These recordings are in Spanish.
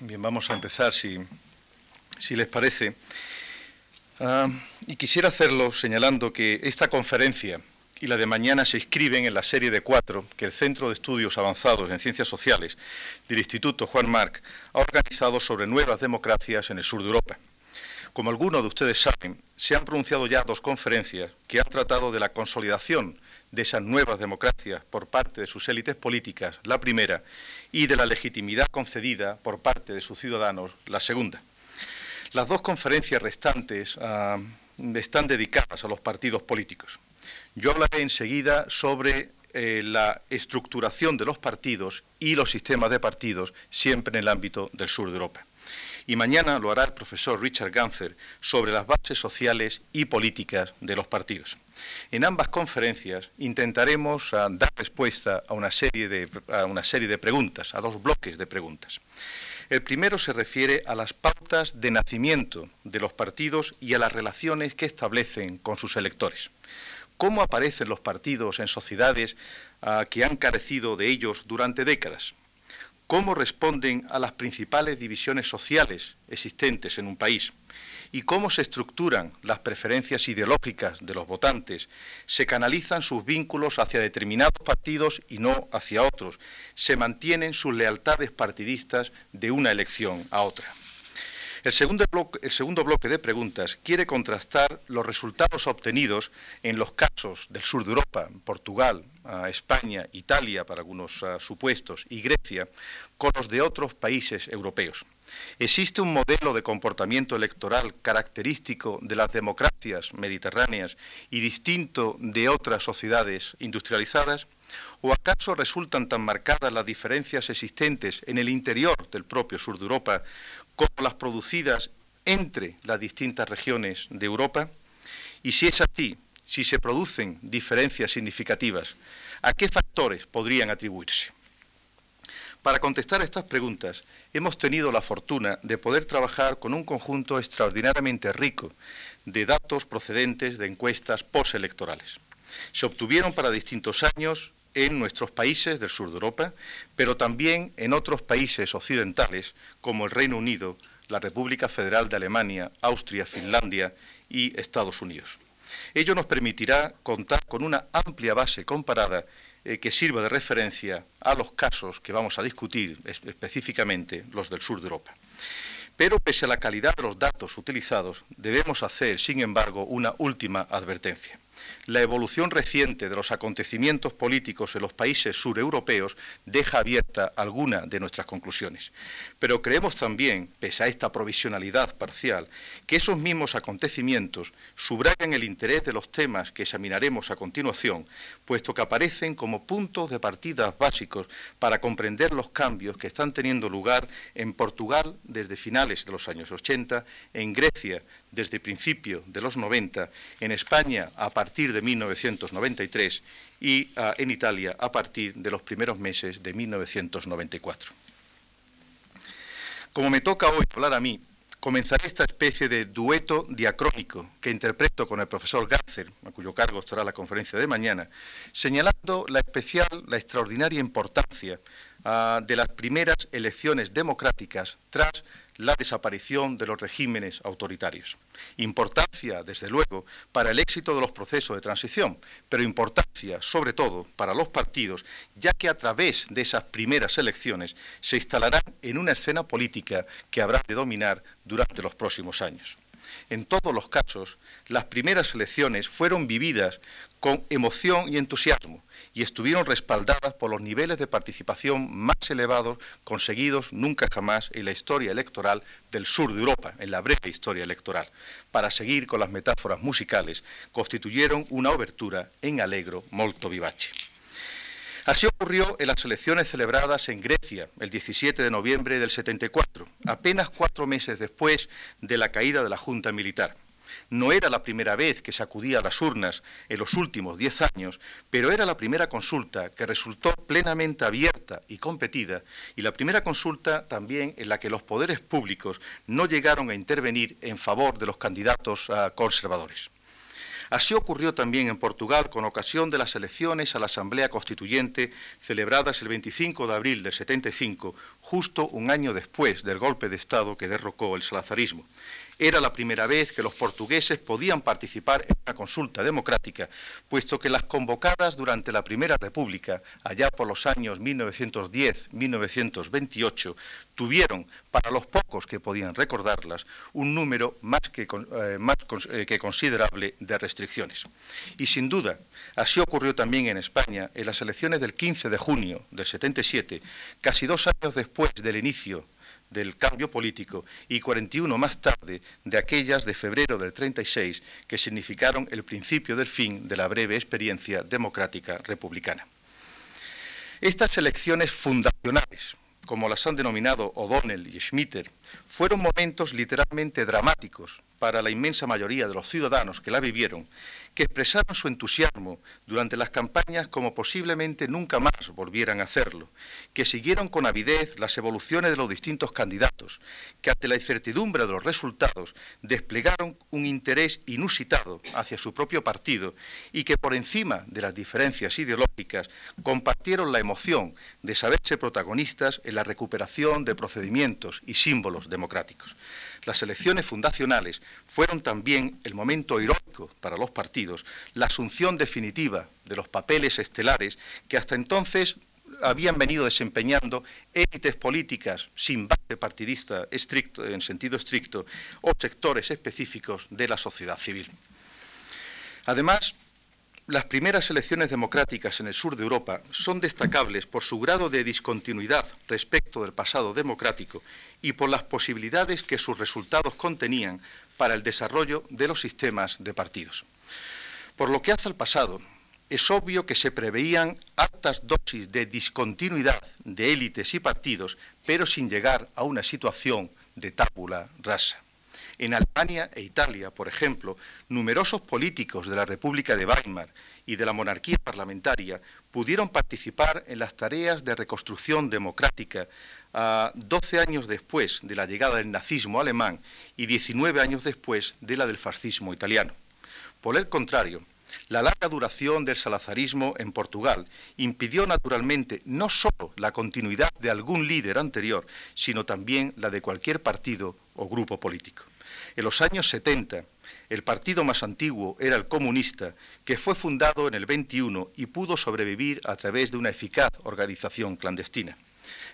Bien, vamos a empezar, si, les parece. Ah, y quisiera hacerlo señalando que esta conferencia y la de mañana se inscriben en la serie de cuatro que el Centro de Estudios Avanzados en Ciencias Sociales del Instituto Juan Marc ha organizado sobre nuevas democracias en el sur de Europa. Como algunos de ustedes saben, se han pronunciado ya dos conferencias que han tratado de la consolidación de esas nuevas democracias por parte de sus élites políticas, la primera, y de la legitimidad concedida por parte de sus ciudadanos, la segunda. Las dos conferencias restantes ah, están dedicadas a los partidos políticos. Yo hablaré enseguida sobre eh, la estructuración de los partidos y los sistemas de partidos siempre en el ámbito del sur de Europa y mañana lo hará el profesor Richard Ganser sobre las bases sociales y políticas de los partidos. En ambas conferencias intentaremos dar respuesta a una, serie de, a una serie de preguntas, a dos bloques de preguntas. El primero se refiere a las pautas de nacimiento de los partidos y a las relaciones que establecen con sus electores. ¿Cómo aparecen los partidos en sociedades ah, que han carecido de ellos durante décadas? Cómo responden a las principales divisiones sociales existentes en un país y cómo se estructuran las preferencias ideológicas de los votantes, se canalizan sus vínculos hacia determinados partidos y no hacia otros, se mantienen sus lealtades partidistas de una elección a otra. El segundo, bloque, de preguntas quiere contrastar los resultados obtenidos en los casos del sur de Europa, Portugal, España, Italia, para algunos ah, supuestos, y Grecia, con los de otros países europeos. ¿Existe un modelo de comportamiento electoral característico de las democracias mediterráneas y distinto de otras sociedades industrializadas? ¿O acaso resultan tan marcadas las diferencias existentes en el interior del propio sur de Europa como las producidas entre las distintas regiones de Europa? Y si es así, si se producen diferencias significativas, ¿a qué factores podrían atribuirse? Para contestar estas preguntas, hemos tenido la fortuna de poder trabajar con un conjunto extraordinariamente rico de datos procedentes de encuestas postelectorales. Se obtuvieron para distintos años en nuestros países del sur de Europa, pero también en otros países occidentales como el Reino Unido, la República Federal de Alemania, Austria, Finlandia y Estados Unidos. Ello nos permitirá contar con una amplia base comparada eh, que sirva de referencia a los casos que vamos a discutir específicamente, los del sur de Europa. Pero pese a la calidad de los datos utilizados, debemos hacer, sin embargo, una última advertencia la evolución reciente de los acontecimientos políticos en los países sureuropeos deja abierta alguna de nuestras conclusiones. Pero creemos también, pese a esta provisionalidad parcial, que esos mismos acontecimientos subrayan el interés de los temas que examinaremos a continuación, puesto que aparecen como puntos de partida básicos para comprender los cambios que están teniendo lugar en Portugal desde finales de los años 80, en Grecia desde principio de los 90, en España a partir de 1993 y ah, en Italia a partir de los primeros meses de 1994. Como me toca hoy hablar a mí, comenzaré esta especie de dueto diacrónico que interpreto con el profesor Garcer, a cuyo cargo estará la conferencia de mañana, señalando la especial, la extraordinaria importancia ah, de las primeras elecciones democráticas tras la desaparición de los regímenes autoritarios. Importancia, desde luego, para el éxito de los procesos de transición, pero importancia, sobre todo, para los partidos, ya que a través de esas primeras elecciones se instalarán en una escena política que habrá de dominar durante los próximos años. En todos los casos, las primeras elecciones fueron vividas con emoción y entusiasmo, y estuvieron respaldadas por los niveles de participación más elevados conseguidos nunca jamás en la historia electoral del sur de Europa, en la breve historia electoral. Para seguir con las metáforas musicales, constituyeron una obertura en alegro molto vivace. Así ocurrió en las elecciones celebradas en Grecia el 17 de noviembre del 74, apenas cuatro meses después de la caída de la Junta Militar. No era la primera vez que se acudía a las urnas en los últimos diez años, pero era la primera consulta que resultó plenamente abierta y competida y la primera consulta también en la que los poderes públicos no llegaron a intervenir en favor de los candidatos ah, conservadores. Así ocurrió también en Portugal con ocasión de las elecciones a la Asamblea Constituyente celebradas el 25 de abril del 75, justo un año después del golpe de Estado que derrocó el salazarismo. Era la primera vez que los portugueses podían participar en una consulta democrática, puesto que las convocadas durante la Primera República, allá por los años 1910-1928, tuvieron, para los pocos que podían recordarlas, un número más, que, eh, eh, que considerable de restricciones. Y sin duda, así ocurrió también en España en las elecciones del 15 de junio del 77, casi dos años después del inicio del cambio político y 41 más tarde de aquellas de febrero del 36 que significaron el principio del fin de la breve experiencia democrática republicana. Estas elecciones fundacionales, como las han denominado O'Donnell y Schmitter, fueron momentos literalmente dramáticos para la inmensa mayoría de los ciudadanos que la vivieron, que expresaron su entusiasmo durante las campañas como posiblemente nunca más volvieran a hacerlo, que siguieron con avidez las evoluciones de los distintos candidatos, que ante la incertidumbre de los resultados desplegaron un interés inusitado hacia su propio partido y que por encima de las diferencias ideológicas compartieron la emoción de saberse protagonistas en la recuperación de procedimientos y símbolos democráticos. Las elecciones fundacionales fueron también el momento heroico para los partidos, la asunción definitiva de los papeles estelares que hasta entonces habían venido desempeñando élites políticas sin base partidista estricto, en sentido estricto o sectores específicos de la sociedad civil. Además, las primeras elecciones democráticas en el sur de Europa son destacables por su grado de discontinuidad respecto del pasado democrático y por las posibilidades que sus resultados contenían para el desarrollo de los sistemas de partidos. Por lo que hace al pasado, es obvio que se preveían altas dosis de discontinuidad de élites y partidos, pero sin llegar a una situación de tábula rasa. En Alemania e Italia, por ejemplo, numerosos políticos de la República de Weimar y de la monarquía parlamentaria pudieron participar en las tareas de reconstrucción democrática a 12 años después de la llegada del nazismo alemán y 19 años después de la del fascismo italiano. Por el contrario, la larga duración del salazarismo en Portugal impidió naturalmente no solo la continuidad de algún líder anterior, sino también la de cualquier partido o grupo político. En los años 70, el partido más antiguo era el comunista, que fue fundado en el 21 y pudo sobrevivir a través de una eficaz organización clandestina.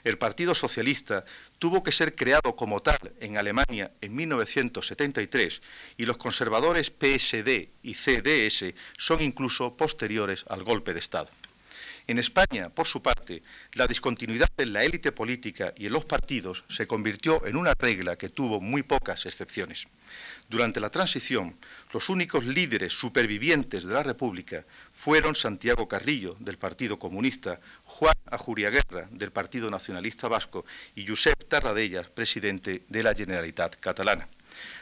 El Partido Socialista tuvo que ser creado como tal en Alemania en 1973 y los conservadores PSD y CDS son incluso posteriores al golpe de Estado. En España, por su parte, la discontinuidad en la élite política y en los partidos se convirtió en una regla que tuvo muy pocas excepciones. Durante la transición, los únicos líderes supervivientes de la República fueron Santiago Carrillo, del Partido Comunista, Juan Ajuriaguerra, del Partido Nacionalista Vasco, y Josep Tarradellas, presidente de la Generalitat Catalana.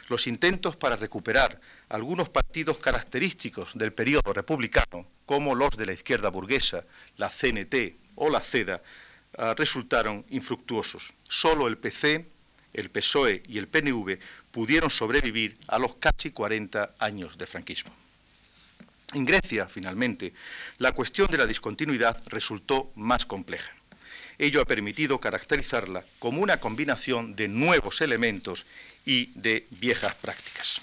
Los intentos para recuperar algunos partidos característicos del periodo republicano, como los de la izquierda burguesa, la CNT o la CEDA, ah, resultaron infructuosos. Solo el PC, el PSOE y el PNV pudieron sobrevivir a los casi 40 años de franquismo. En Grecia, finalmente, la cuestión de la discontinuidad resultó más compleja. Ello ha permitido caracterizarla como una combinación de nuevos elementos y de viejas prácticas.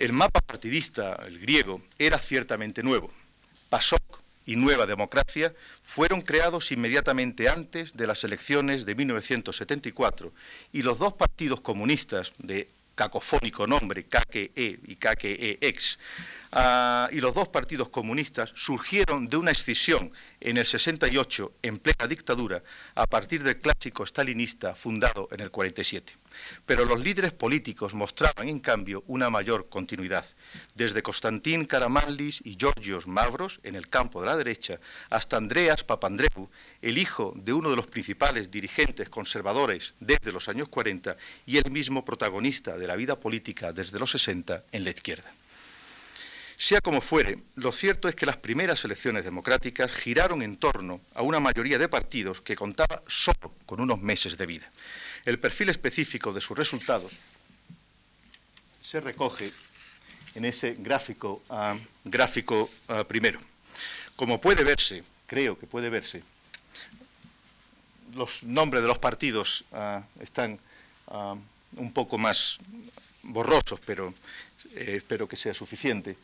El mapa partidista, el griego, era ciertamente nuevo. PASOK y Nueva Democracia fueron creados inmediatamente antes de las elecciones de 1974 y los dos partidos comunistas de cacofónico nombre, KKE y KKEX, Ah, y los dos partidos comunistas surgieron de una escisión en el 68, en plena dictadura, a partir del clásico stalinista fundado en el 47. Pero los líderes políticos mostraban, en cambio, una mayor continuidad. Desde Constantín Karamanlis y Georgios Mavros, en el campo de la derecha, hasta Andreas Papandreou, el hijo de uno de los principales dirigentes conservadores desde los años 40 y el mismo protagonista de la vida política desde los 60 en la izquierda. Sea como fuere, lo cierto es que las primeras elecciones democráticas giraron en torno a una mayoría de partidos que contaba solo con unos meses de vida. El perfil específico de sus resultados se recoge en ese gráfico, ah, gráfico ah, primero. Como puede verse, creo que puede verse, los nombres de los partidos ah, están un poco más borrosos, pero eh, espero que sea suficiente.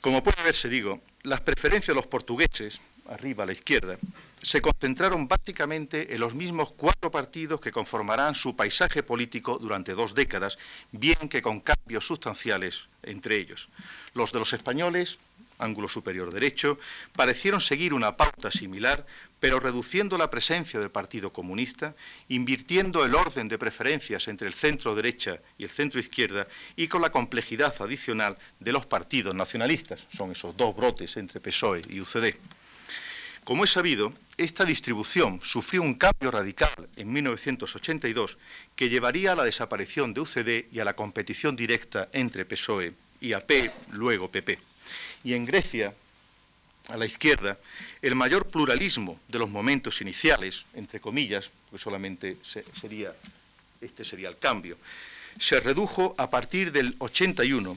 Como puede verse, digo, las preferencias de los portugueses, arriba a la izquierda, se concentraron básicamente en los mismos cuatro partidos que conformarán su paisaje político durante dos décadas, bien que con cambios sustanciales entre ellos. Los de los españoles, ángulo superior derecho, parecieron seguir una pauta similar, pero reduciendo la presencia del Partido Comunista, invirtiendo el orden de preferencias entre el centro derecha y el centro izquierda y con la complejidad adicional de los partidos nacionalistas. Son esos dos brotes entre PSOE y UCD. Como es sabido, esta distribución sufrió un cambio radical en 1982 que llevaría a la desaparición de UCD y a la competición directa entre PSOE y AP, luego PP. Y en Grecia, a la izquierda, el mayor pluralismo de los momentos iniciales, entre comillas, porque solamente sería, este sería el cambio, se redujo a partir del 81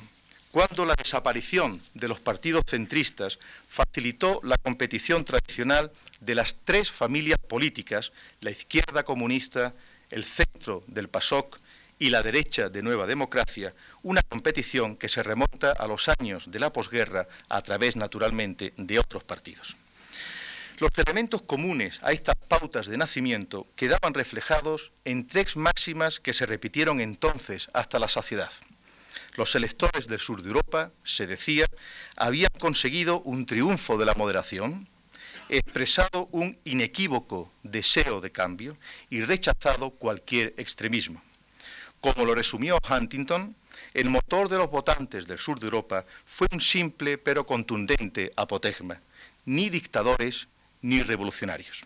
cuando la desaparición de los partidos centristas facilitó la competición tradicional de las tres familias políticas, la izquierda comunista, el centro del PASOK y la derecha de Nueva Democracia, una competición que se remonta a los años de la posguerra a través, naturalmente, de otros partidos. Los elementos comunes a estas pautas de nacimiento quedaban reflejados en tres máximas que se repitieron entonces hasta la saciedad. Los electores del sur de Europa, se decía, habían conseguido un triunfo de la moderación, expresado un inequívoco deseo de cambio y rechazado cualquier extremismo. Como lo resumió Huntington, el motor de los votantes del sur de Europa fue un simple pero contundente apotegma, ni dictadores ni revolucionarios.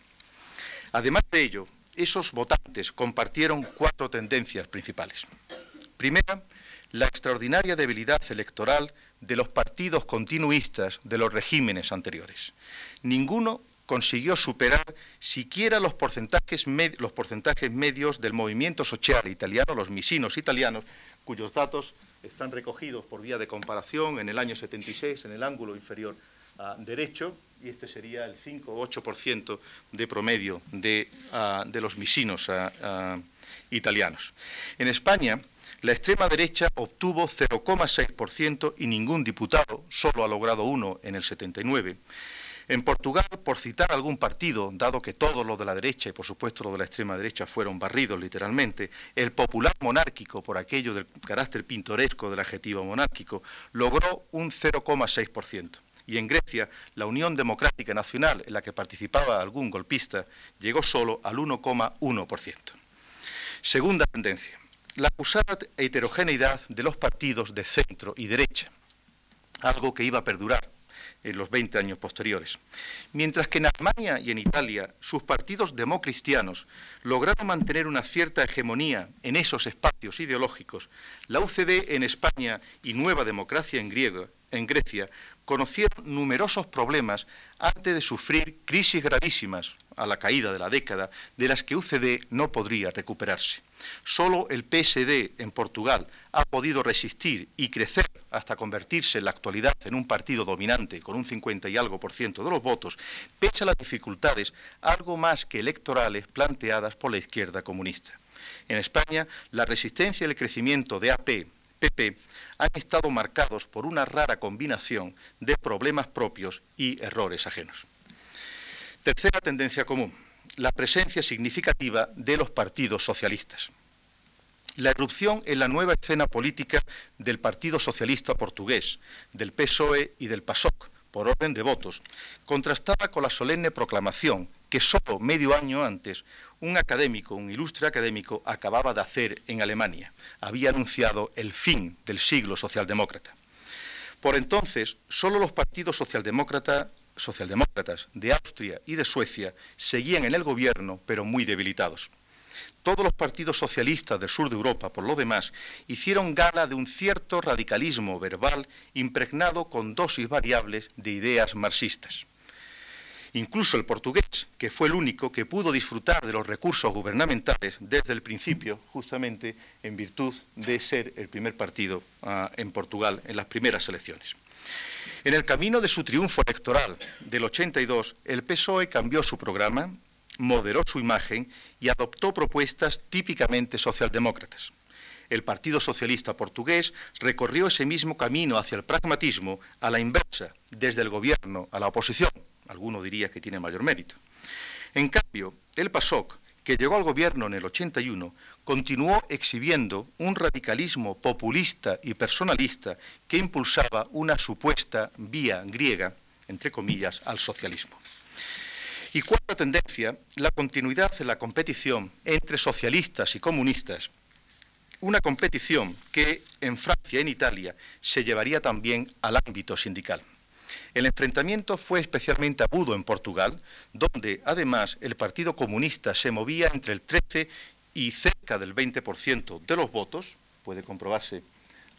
Además de ello, esos votantes compartieron cuatro tendencias principales. Primera, la extraordinaria debilidad electoral de los partidos continuistas de los regímenes anteriores. Ninguno consiguió superar siquiera los porcentajes, medios del movimiento social italiano, los misinos italianos, cuyos datos están recogidos por vía de comparación en el año 76 en el ángulo inferior ah, derecho, y este sería el 5 o 8% de promedio de, ah, los misinos ah, italianos. En España, la extrema derecha obtuvo 0,6% y ningún diputado, solo ha logrado uno en el 79. En Portugal, por citar algún partido, dado que todos los de la derecha y por supuesto los de la extrema derecha fueron barridos literalmente, el popular monárquico, por aquello del carácter pintoresco del adjetivo monárquico, logró un 0,6%. Y en Grecia, la Unión Democrática Nacional, en la que participaba algún golpista, llegó solo al 1,1%. Segunda tendencia la acusada heterogeneidad de los partidos de centro y derecha, algo que iba a perdurar en los 20 años posteriores. Mientras que en Alemania y en Italia sus partidos democristianos lograron mantener una cierta hegemonía en esos espacios ideológicos, la UCD en España y Nueva Democracia en, en Grecia conocieron numerosos problemas antes de sufrir crisis gravísimas a la caída de la década, de las que UCD no podría recuperarse. Solo el PSD en Portugal ha podido resistir y crecer hasta convertirse en la actualidad en un partido dominante con un 50 y algo por ciento de los votos, pese a las dificultades algo más que electorales planteadas por la izquierda comunista. En España, la resistencia y el crecimiento de AP, PP, han estado marcados por una rara combinación de problemas propios y errores ajenos. Tercera tendencia común, la presencia significativa de los partidos socialistas. La erupción en la nueva escena política del Partido Socialista Portugués, del PSOE y del PASOK, por orden de votos, contrastaba con la solemne proclamación que solo medio año antes un académico, un ilustre académico, acababa de hacer en Alemania. Había anunciado el fin del siglo socialdemócrata. Por entonces, solo los partidos socialdemócratas socialdemócratas de Austria y de Suecia seguían en el gobierno, pero muy debilitados. Todos los partidos socialistas del sur de Europa, por lo demás, hicieron gala de un cierto radicalismo verbal impregnado con dosis variables de ideas marxistas. Incluso el portugués, que fue el único que pudo disfrutar de los recursos gubernamentales desde el principio, justamente en virtud de ser el primer partido ah, en Portugal en las primeras elecciones. En el camino de su triunfo electoral del 82, el PSOE cambió su programa, moderó su imagen y adoptó propuestas típicamente socialdemócratas. El Partido Socialista Portugués recorrió ese mismo camino hacia el pragmatismo a la inversa, desde el gobierno a la oposición. Alguno diría que tiene mayor mérito. En cambio, el PASOK, que llegó al gobierno en el 81, continuó exhibiendo un radicalismo populista y personalista que impulsaba una supuesta vía griega, entre comillas, al socialismo. Y cuarta tendencia, la continuidad en la competición entre socialistas y comunistas, una competición que en Francia y en Italia se llevaría también al ámbito sindical. El enfrentamiento fue especialmente agudo en Portugal, donde además el Partido Comunista se movía entre el 13 y cerca del 20% de los votos, puede comprobarse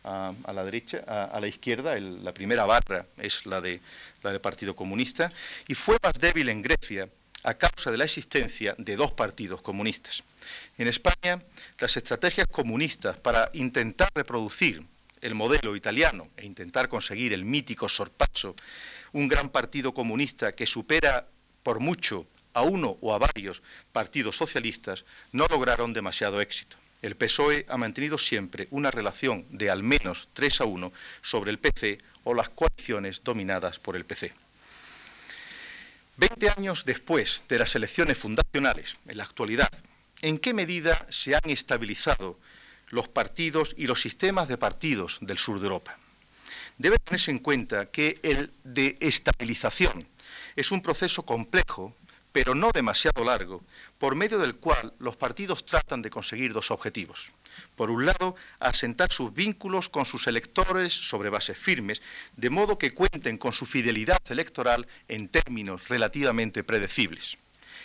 a, la derecha, a, la izquierda, la primera barra es la, de, la del Partido Comunista, y fue más débil en Grecia a causa de la existencia de dos partidos comunistas. En España, las estrategias comunistas para intentar reproducir el modelo italiano e intentar conseguir el mítico sorpaso, un gran partido comunista que supera por mucho a uno o a varios partidos socialistas, no lograron demasiado éxito. El PSOE ha mantenido siempre una relación de al menos 3 a 1 sobre el PC o las coaliciones dominadas por el PC. Veinte años después de las elecciones fundacionales, en la actualidad, ¿en qué medida se han estabilizado los partidos y los sistemas de partidos del sur de Europa? Debe tenerse en cuenta que el de estabilización es un proceso complejo pero no demasiado largo, por medio del cual los partidos tratan de conseguir dos objetivos. Por un lado, asentar sus vínculos con sus electores sobre bases firmes, de modo que cuenten con su fidelidad electoral en términos relativamente predecibles.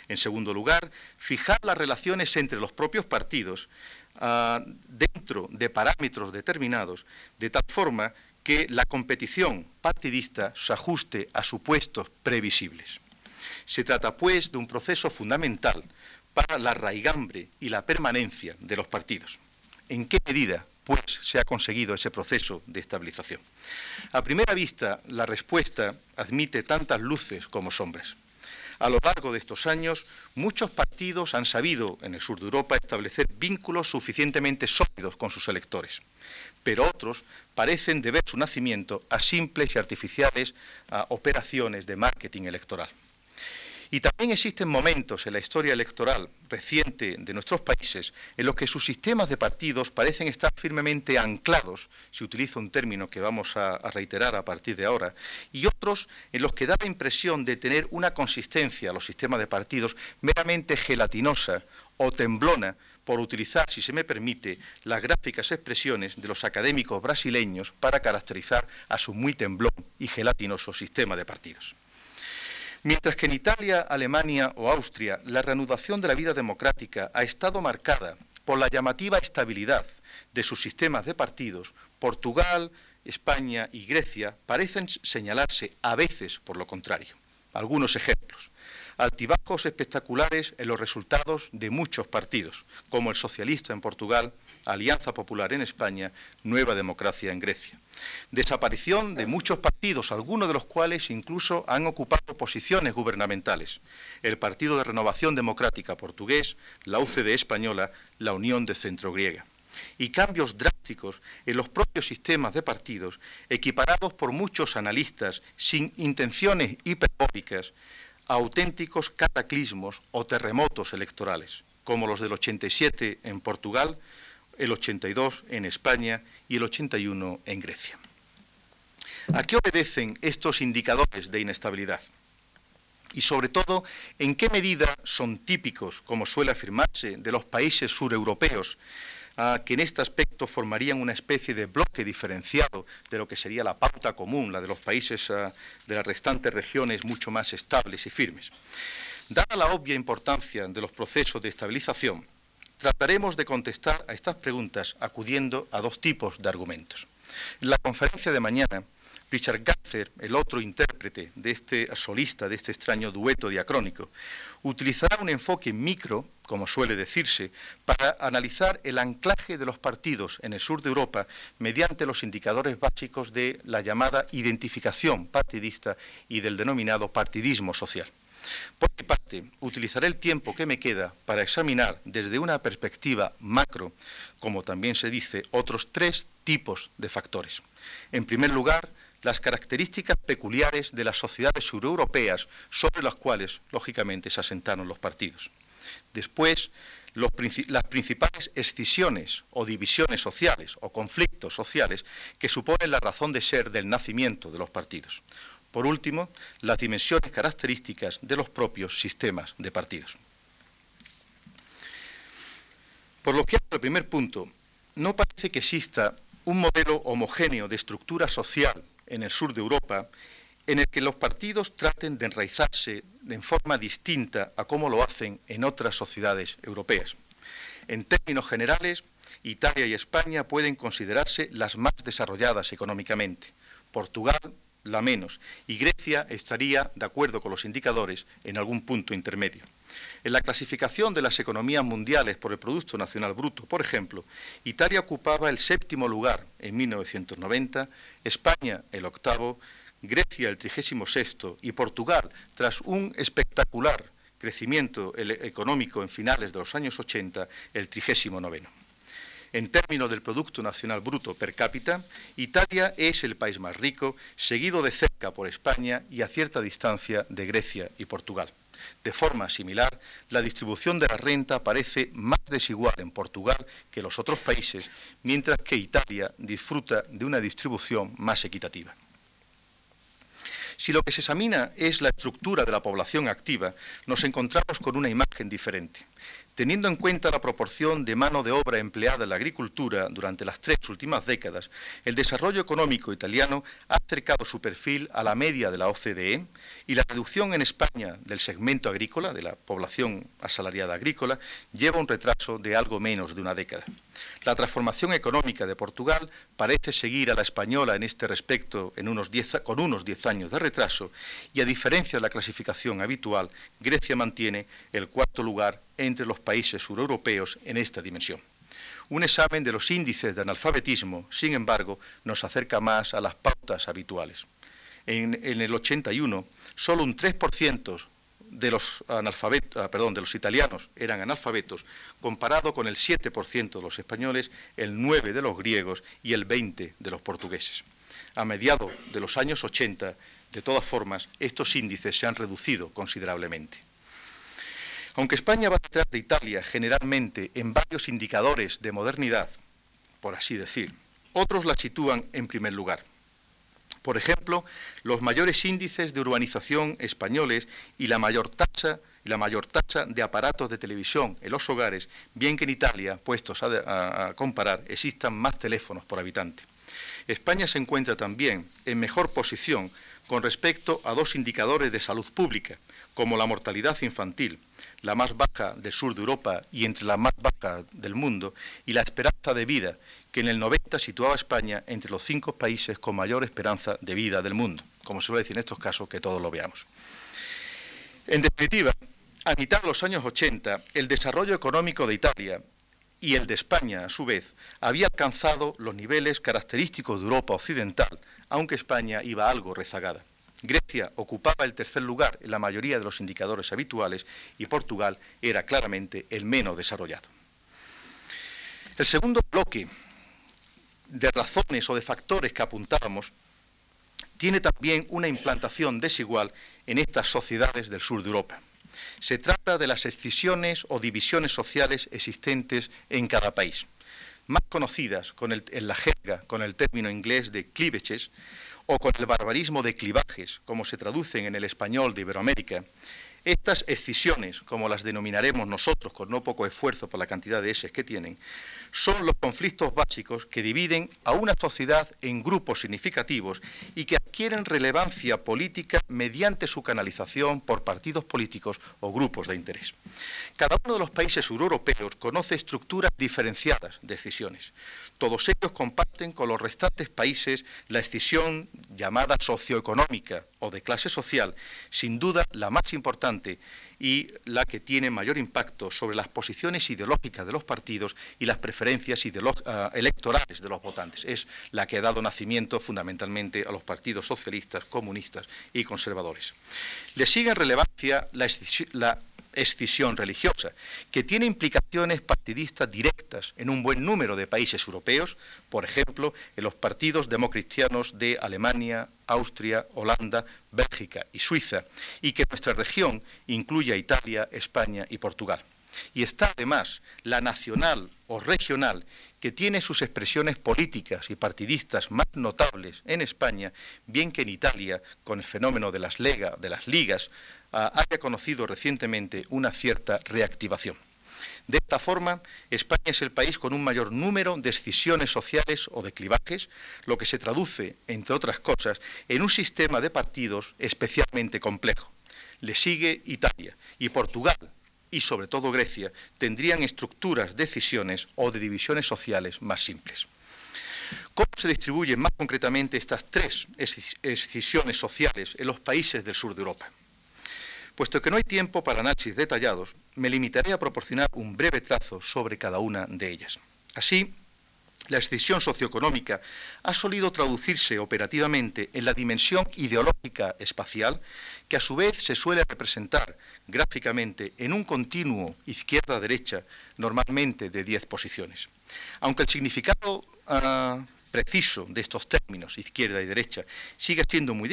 En segundo lugar, fijar las relaciones entre los propios partidos ah, dentro de parámetros determinados, de tal forma que la competición partidista se ajuste a supuestos previsibles. Se trata, pues, de un proceso fundamental para la raigambre y la permanencia de los partidos. ¿En qué medida, pues, se ha conseguido ese proceso de estabilización? A primera vista, la respuesta admite tantas luces como sombras. A lo largo de estos años, muchos partidos han sabido en el sur de Europa establecer vínculos suficientemente sólidos con sus electores, pero otros parecen deber su nacimiento a simples y artificiales operaciones de marketing electoral. Y también existen momentos en la historia electoral reciente de nuestros países en los que sus sistemas de partidos parecen estar firmemente anclados, si utilizo un término que vamos a, reiterar a partir de ahora, y otros en los que da la impresión de tener una consistencia a los sistemas de partidos meramente gelatinosa o temblona, por utilizar, si se me permite, las gráficas expresiones de los académicos brasileños para caracterizar a su muy temblón y gelatinoso sistema de partidos. Mientras que en Italia, Alemania o Austria la reanudación de la vida democrática ha estado marcada por la llamativa estabilidad de sus sistemas de partidos, Portugal, España y Grecia parecen señalarse a veces por lo contrario. Algunos ejemplos. Altibajos espectaculares en los resultados de muchos partidos, como el socialista en Portugal, Alianza Popular en España, Nueva Democracia en Grecia. Desaparición de muchos partidos, algunos de los cuales incluso han ocupado posiciones gubernamentales. El Partido de Renovación Democrática portugués, la UCD española, la Unión de Centro Griega. Y cambios drásticos en los propios sistemas de partidos, equiparados por muchos analistas sin intenciones hiperbólicas a auténticos cataclismos o terremotos electorales, como los del 87 en Portugal, el 82 en España y el 81 en Grecia. ¿A qué obedecen estos indicadores de inestabilidad? Y sobre todo, ¿en qué medida son típicos, como suele afirmarse, de los países sureuropeos, que en este aspecto formarían una especie de bloque diferenciado de lo que sería la pauta común, la de los países de las restantes regiones mucho más estables y firmes? Dada la obvia importancia de los procesos de estabilización, Trataremos de contestar a estas preguntas acudiendo a dos tipos de argumentos. En la conferencia de mañana Richard Gather, el otro intérprete de este solista, de este extraño dueto diacrónico, utilizará un enfoque micro, como suele decirse, para analizar el anclaje de los partidos en el sur de Europa mediante los indicadores básicos de la llamada identificación partidista y del denominado partidismo social. Por mi parte, utilizaré el tiempo que me queda para examinar desde una perspectiva macro, como también se dice, otros tres tipos de factores. En primer lugar, las características peculiares de las sociedades europeas sobre las cuales, lógicamente, se asentaron los partidos. Después, las principales escisiones o divisiones sociales o conflictos sociales que suponen la razón de ser del nacimiento de los partidos. Por último, las dimensiones características de los propios sistemas de partidos. Por lo que al primer punto, no parece que exista un modelo homogéneo de estructura social en el sur de Europa en el que los partidos traten de enraizarse de forma distinta a cómo lo hacen en otras sociedades europeas. En términos generales, Italia y España pueden considerarse las más desarrolladas económicamente, Portugal la menos, y Grecia estaría, de acuerdo con los indicadores, en algún punto intermedio. En la clasificación de las economías mundiales por el Producto Nacional Bruto, por ejemplo, Italia ocupaba el séptimo lugar en 1990, España el octavo, Grecia el trigésimo sexto y Portugal, tras un espectacular crecimiento económico en finales de los años 80, el trigésimo noveno. En términos del Producto Nacional Bruto per cápita, Italia es el país más rico, seguido de cerca por España y a cierta distancia de Grecia y Portugal. De forma similar, la distribución de la renta parece más desigual en Portugal que en los otros países, mientras que Italia disfruta de una distribución más equitativa. Si lo que se examina es la estructura de la población activa, nos encontramos con una imagen diferente. Teniendo en cuenta la proporción de mano de obra empleada en la agricultura durante las tres últimas décadas, el desarrollo económico italiano ha acercado su perfil a la media de la OCDE y la reducción en España del segmento agrícola, de la población asalariada agrícola, lleva un retraso de algo menos de una década. La transformación económica de Portugal parece seguir a la española en este respecto con unos 10 años de retraso y a diferencia de la clasificación habitual, Grecia mantiene el cuarto lugar entre los países sureuropeos en esta dimensión. Un examen de los índices de analfabetismo, sin embargo, nos acerca más a las pautas habituales. En, en el 81, solo un 3% de los, ah, de los italianos eran analfabetos, comparado con el 7% de los españoles, el 9% de los griegos y el 20% de los portugueses. A mediados de los años 80, de todas formas, estos índices se han reducido considerablemente. Aunque España va detrás de Italia generalmente en varios indicadores de modernidad, por así decir, otros la sitúan en primer lugar. Por ejemplo, los mayores índices de urbanización españoles y la mayor tasa de aparatos de televisión en los hogares, bien que en Italia, puestos a, comparar, existan más teléfonos por habitante. España se encuentra también en mejor posición con respecto a dos indicadores de salud pública, como la mortalidad infantil, la más baja del sur de Europa y entre las más bajas del mundo, y la esperanza de vida, que en el 90 situaba a España entre los cinco países con mayor esperanza de vida del mundo, como se suele decir en estos casos, que todos lo veamos. En definitiva, a mitad de los años 80, el desarrollo económico de Italia y el de España, a su vez, había alcanzado los niveles característicos de Europa occidental, aunque España iba algo rezagada. Grecia ocupaba el tercer lugar en la mayoría de los indicadores habituales y Portugal era claramente el menos desarrollado. El segundo bloque de razones o de factores que apuntábamos, tiene también una implantación desigual en estas sociedades del sur de Europa. Se trata de las excisiones o divisiones sociales existentes en cada país, más conocidas en la jerga con el término inglés de cleavages o con el barbarismo de clivajes, como se traducen en el español de Iberoamérica, Estas excisiones, como las denominaremos nosotros con no poco esfuerzo por la cantidad de S que tienen, son los conflictos básicos que dividen a una sociedad en grupos significativos y que adquieren relevancia política mediante su canalización por partidos políticos o grupos de interés. Cada uno de los países europeos conoce estructuras diferenciadas de excisiones. Todos ellos comparten con los restantes países la excisión llamada socioeconómica o de clase social, sin duda la más importante importante y la que tiene mayor impacto sobre las posiciones ideológicas de los partidos y las preferencias ah, electorales de los votantes. Es la que ha dado nacimiento fundamentalmente a los partidos socialistas, comunistas y conservadores. Le sigue en relevancia la, la escisión religiosa, que tiene implicaciones partidistas directas en un buen número de países europeos, por ejemplo, en los partidos democristianos de Alemania, Austria, Holanda, Bélgica y Suiza, y que nuestra región incluye Italia, España y Portugal. Y está además la nacional o regional, que tiene sus expresiones políticas y partidistas más notables en España, bien que en Italia, con el fenómeno de las, lega, de las ligas, haya conocido recientemente una cierta reactivación. De esta forma, España es el país con un mayor número de escisiones sociales o de clivajes, lo que se traduce, entre otras cosas, en un sistema de partidos especialmente complejo. Le sigue Italia y Portugal y sobre todo Grecia tendrían estructuras de decisiones o de divisiones sociales más simples. ¿Cómo se distribuyen más concretamente estas tres escisiones sociales en los países del sur de Europa? Puesto que no hay tiempo para análisis detallados, me limitaré a proporcionar un breve trazo sobre cada una de ellas. Así, la excisión socioeconómica ha solido traducirse operativamente en la dimensión ideológica espacial, que a su vez se suele representar gráficamente en un continuo izquierda-derecha, normalmente de 10 posiciones. Aunque el significado ah, preciso de estos términos, izquierda y derecha, sigue siendo muy,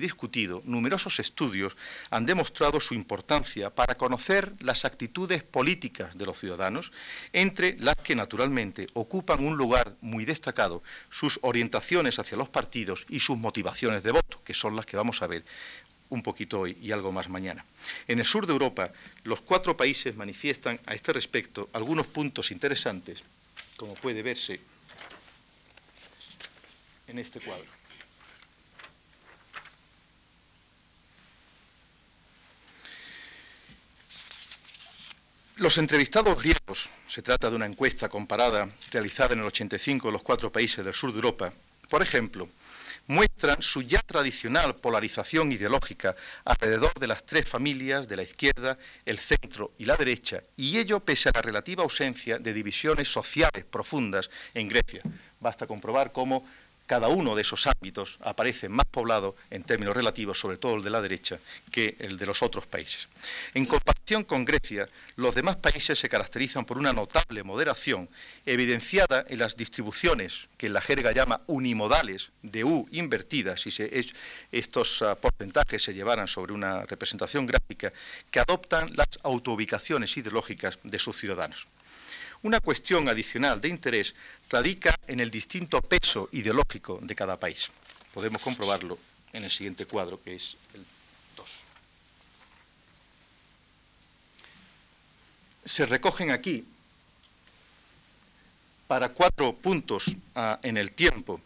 discutido, numerosos estudios han demostrado su importancia para conocer las actitudes políticas de los ciudadanos, entre las que naturalmente ocupan un lugar muy destacado sus orientaciones hacia los partidos y sus motivaciones de voto, que son las que vamos a ver un poquito hoy y algo más mañana. En el sur de Europa, los cuatro países manifiestan a este respecto algunos puntos interesantes, como puede verse en este cuadro. Los entrevistados griegos, se trata de una encuesta comparada realizada en el 85 en los cuatro países del sur de Europa, por ejemplo, muestran su ya tradicional polarización ideológica alrededor de las tres familias de la izquierda, el centro y la derecha, y ello pese a la relativa ausencia de divisiones sociales profundas en Grecia. Basta comprobar cómo cada uno de esos ámbitos aparece más poblado en términos relativos, sobre todo el de la derecha, que el de los otros países. En comparación con Grecia, los demás países se caracterizan por una notable moderación, evidenciada en las distribuciones que la jerga llama unimodales de U invertidas, si estos ah, porcentajes se llevaran sobre una representación gráfica, que adoptan las autoubicaciones ideológicas de sus ciudadanos. Una cuestión adicional de interés radica en el distinto peso ideológico de cada país. Podemos comprobarlo en el siguiente cuadro, que es el 2. Se recogen aquí, para cuatro puntos ah, en el tiempo,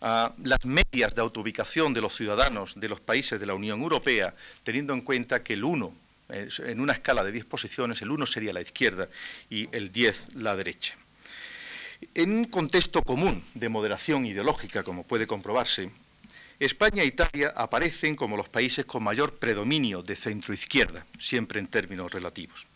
ah, las medias de autoubicación de los ciudadanos de los países de la Unión Europea, teniendo en cuenta que el 1 en una escala de 10 posiciones, el 1 sería la izquierda y el 10 la derecha. En un contexto común de moderación ideológica, como puede comprobarse, España e Italia aparecen como los países con mayor predominio de centroizquierda, siempre en términos relativos.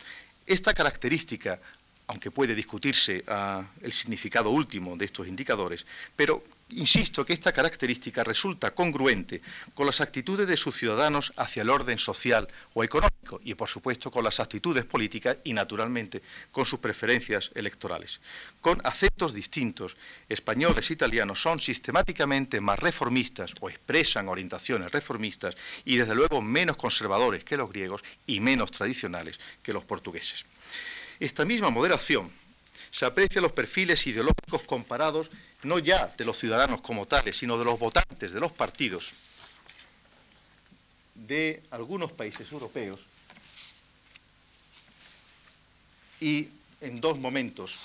Esta característica, aunque puede discutirse ah, el significado último de estos indicadores, pero Insisto que esta característica resulta congruente con las actitudes de sus ciudadanos hacia el orden social o económico y, por supuesto, con las actitudes políticas y, naturalmente, con sus preferencias electorales. Con acentos distintos, españoles e italianos son sistemáticamente más reformistas o expresan orientaciones reformistas y, desde luego, menos conservadores que los griegos y menos tradicionales que los portugueses. Esta misma moderación se aprecia en los perfiles ideológicos comparados no ya de los ciudadanos como tales, sino de los votantes de los partidos de algunos países europeos, y en dos momentos,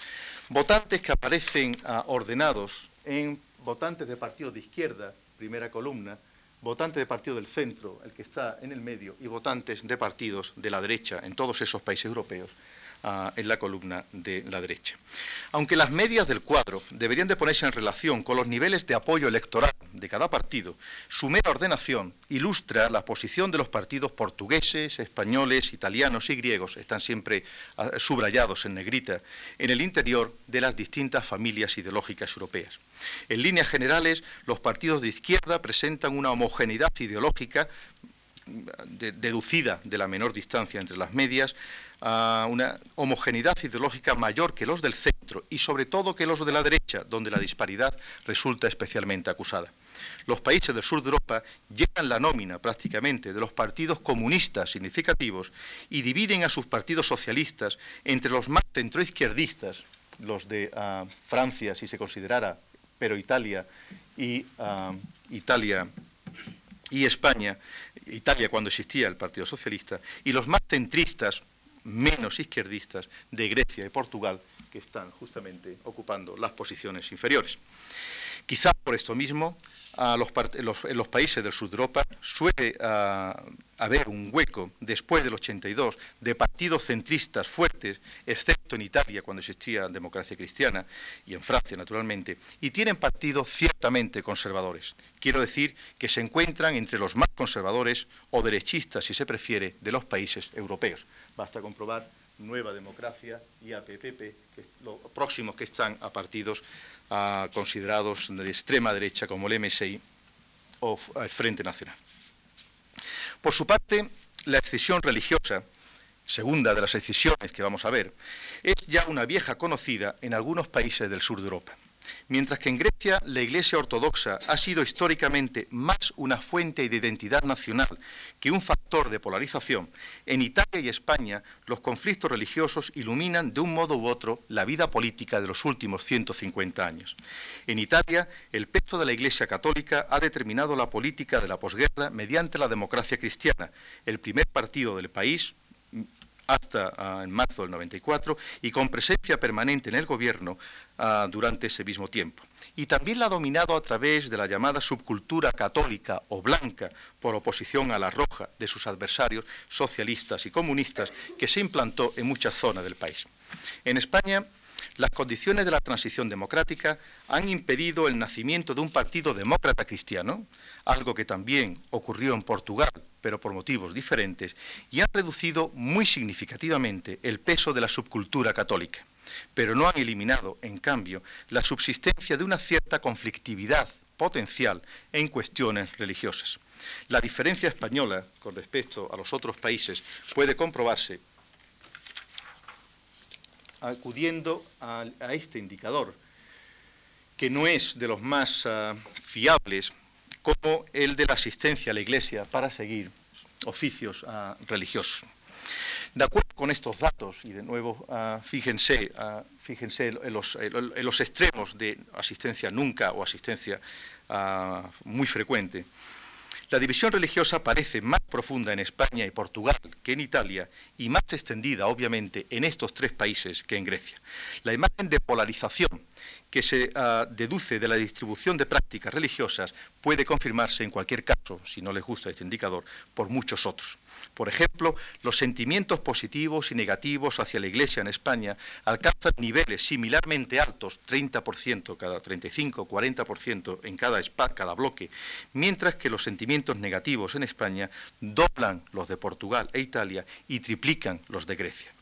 votantes que aparecen ah, ordenados en votantes de partidos de izquierda, primera columna, votantes de partido del centro, el que está en el medio, y votantes de partidos de la derecha en todos esos países europeos, Ah, en la columna de la derecha. Aunque las medias del cuadro deberían de ponerse en relación con los niveles de apoyo electoral de cada partido, su mera ordenación ilustra la posición de los partidos portugueses, españoles, italianos y griegos, están siempre ah, subrayados en negrita, en el interior de las distintas familias ideológicas europeas. En líneas generales, los partidos de izquierda presentan una homogeneidad ideológica deducida de la menor distancia entre las medias, una homogeneidad ideológica mayor que los del centro y sobre todo que los de la derecha, donde la disparidad resulta especialmente acusada. Los países del sur de Europa llevan la nómina prácticamente de los partidos comunistas significativos y dividen a sus partidos socialistas entre los más centroizquierdistas, los de ah, Francia, si se considerara, pero Italia y ah, Italia y España, Italia cuando existía el Partido Socialista, y los más centristas, menos izquierdistas, de Grecia y Portugal, que están justamente ocupando las posiciones inferiores. Quizás por esto mismo, en los países del sur de Europa suele ah, haber un hueco después del 82 de partidos centristas fuertes, excepto en Italia cuando existía democracia cristiana y en Francia naturalmente, y tienen partidos ciertamente conservadores. Quiero decir que se encuentran entre los más conservadores o derechistas, si se prefiere, de los países europeos. Basta comprobar Nueva Democracia y APPP, que los próximos que están a partidos considerados de extrema derecha como el MSI o el Frente Nacional. Por su parte, la excisión religiosa, segunda de las excisiones que vamos a ver, es ya una vieja conocida en algunos países del sur de Europa. Mientras que en Grecia la Iglesia Ortodoxa ha sido históricamente más una fuente de identidad nacional que un factor de polarización, en Italia y España los conflictos religiosos iluminan de un modo u otro la vida política de los últimos 150 años. En Italia, el peso de la Iglesia Católica ha determinado la política de la posguerra mediante la democracia cristiana, el primer partido del país, hasta ah, en marzo del 94 y con presencia permanente en el gobierno ah, durante ese mismo tiempo. Y también la ha dominado a través de la llamada subcultura católica o blanca, por oposición a la roja de sus adversarios socialistas y comunistas, que se implantó en muchas zonas del país. En España, las condiciones de la transición democrática han impedido el nacimiento de un partido demócrata cristiano, algo que también ocurrió en Portugal, pero por motivos diferentes, y han reducido muy significativamente el peso de la subcultura católica, pero no han eliminado, en cambio, la subsistencia de una cierta conflictividad potencial en cuestiones religiosas. La diferencia española con respecto a los otros países puede comprobarse acudiendo a, este indicador, que no es de los más ah, fiables, como el de la asistencia a la Iglesia para seguir oficios ah, religiosos. De acuerdo con estos datos, y de nuevo ah, fíjense, fíjense en, los, en, los, extremos de asistencia nunca o asistencia muy frecuente, la división religiosa parece más profunda en España y Portugal que en Italia y más extendida, obviamente, en estos tres países que en Grecia. La imagen de polarización que se ah, deduce de la distribución de prácticas religiosas puede confirmarse en cualquier caso, si no les gusta este indicador, por muchos otros. Por ejemplo, los sentimientos positivos y negativos hacia la Iglesia en España alcanzan niveles similarmente altos, 30% cada 35, 40% en cada, cada bloque, mientras que los sentimientos negativos en España doblan los de Portugal e Italia y triplican los de Grecia.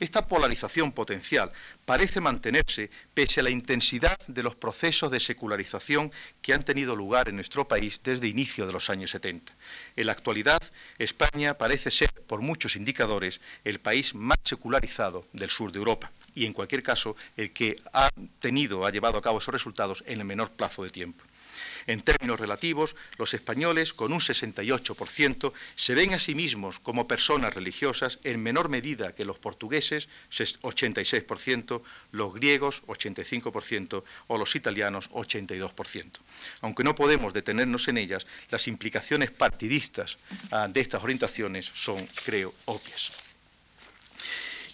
Esta polarización potencial parece mantenerse pese a la intensidad de los procesos de secularización que han tenido lugar en nuestro país desde inicio de los años 70. En la actualidad, España parece ser, por muchos indicadores, el país más secularizado del sur de Europa y, en cualquier caso, el que ha tenido, ha llevado a cabo esos resultados en el menor plazo de tiempo. En términos relativos, los españoles, con un 68%, se ven a sí mismos como personas religiosas en menor medida que los portugueses, 86%, los griegos, 85%, o los italianos, 82%. Aunque no podemos detenernos en ellas, las implicaciones partidistas ah, de estas orientaciones son, creo, obvias.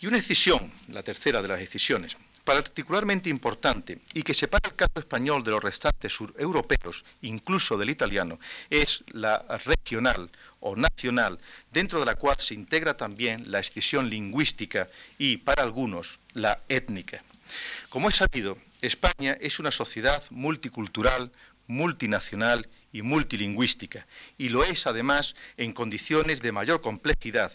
Y una decisión, la tercera de las decisiones, particularmente importante y que separa el caso español de los restantes sureuropeos, incluso del italiano, es la regional o nacional, dentro de la cual se integra también la escisión lingüística y, para algunos, la étnica. Como es sabido, España es una sociedad multicultural, multinacional y multilingüística, y lo es además en condiciones de mayor complejidad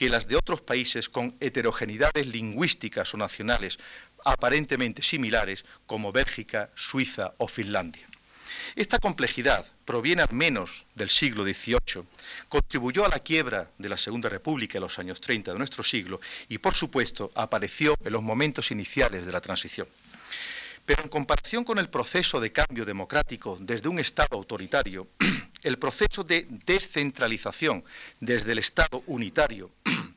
que las de otros países con heterogeneidades lingüísticas o nacionales aparentemente similares como Bélgica, Suiza o Finlandia. Esta complejidad proviene al menos del siglo XVIII, contribuyó a la quiebra de la Segunda República en los años 30 de nuestro siglo y, por supuesto, apareció en los momentos iniciales de la transición. Pero en comparación con el proceso de cambio democrático desde un Estado autoritario, el proceso de descentralización desde el Estado unitario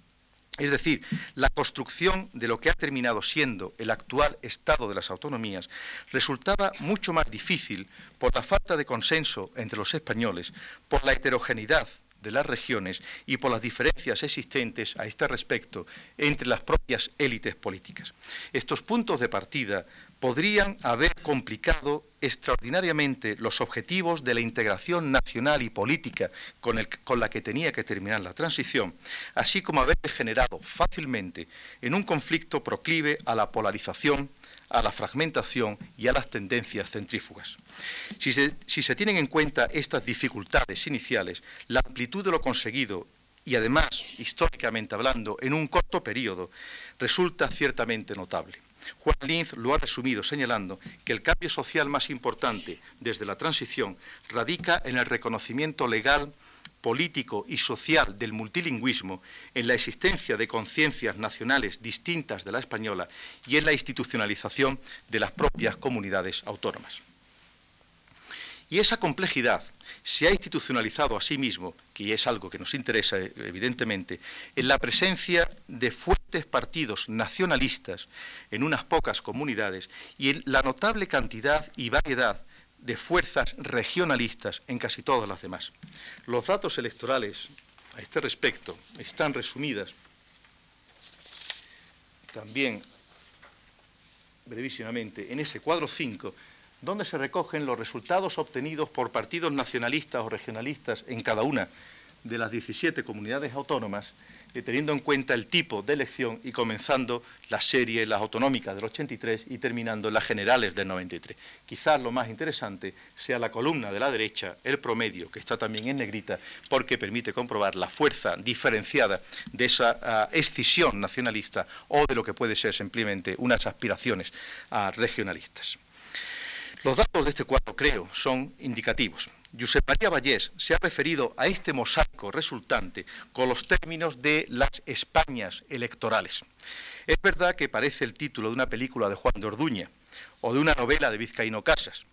es decir, la construcción de lo que ha terminado siendo el actual estado de las autonomías resultaba mucho más difícil por la falta de consenso entre los españoles, por la heterogeneidad de las regiones y por las diferencias existentes a este respecto entre las propias élites políticas. Estos puntos de partida podrían haber complicado extraordinariamente los objetivos de la integración nacional y política con, la que tenía que terminar la transición, así como haber degenerado fácilmente en un conflicto proclive a la polarización, a la fragmentación y a las tendencias centrífugas. Si se, si se tienen en cuenta estas dificultades iniciales, la amplitud de lo conseguido y además, históricamente hablando, en un corto periodo, resulta ciertamente notable. Juan Linz lo ha resumido señalando que el cambio social más importante desde la transición radica en el reconocimiento legal, político y social del multilingüismo, en la existencia de conciencias nacionales distintas de la española y en la institucionalización de las propias comunidades autónomas. Y esa complejidad se ha institucionalizado a sí mismo, que es algo que nos interesa evidentemente, en la presencia de fuertes partidos nacionalistas en unas pocas comunidades y en la notable cantidad y variedad de fuerzas regionalistas en casi todas las demás. Los datos electorales a este respecto están resumidas también brevísimamente en ese cuadro 5 donde se recogen los resultados obtenidos por partidos nacionalistas o regionalistas en cada una de las 17 comunidades autónomas, eh, teniendo en cuenta el tipo de elección y comenzando la serie, las autonómicas del 83 y terminando las generales del 93. Quizás lo más interesante sea la columna de la derecha, el promedio, que está también en negrita, porque permite comprobar la fuerza diferenciada de esa ah, escisión nacionalista o de lo que puede ser simplemente unas aspiraciones ah, regionalistas. Los datos de este cuadro, creo, son indicativos. Josep María Vallés se ha referido a este mosaico resultante con los términos de las Españas electorales. Es verdad que parece el título de una película de Juan de Orduña o de una novela de Vizcaíno Casas,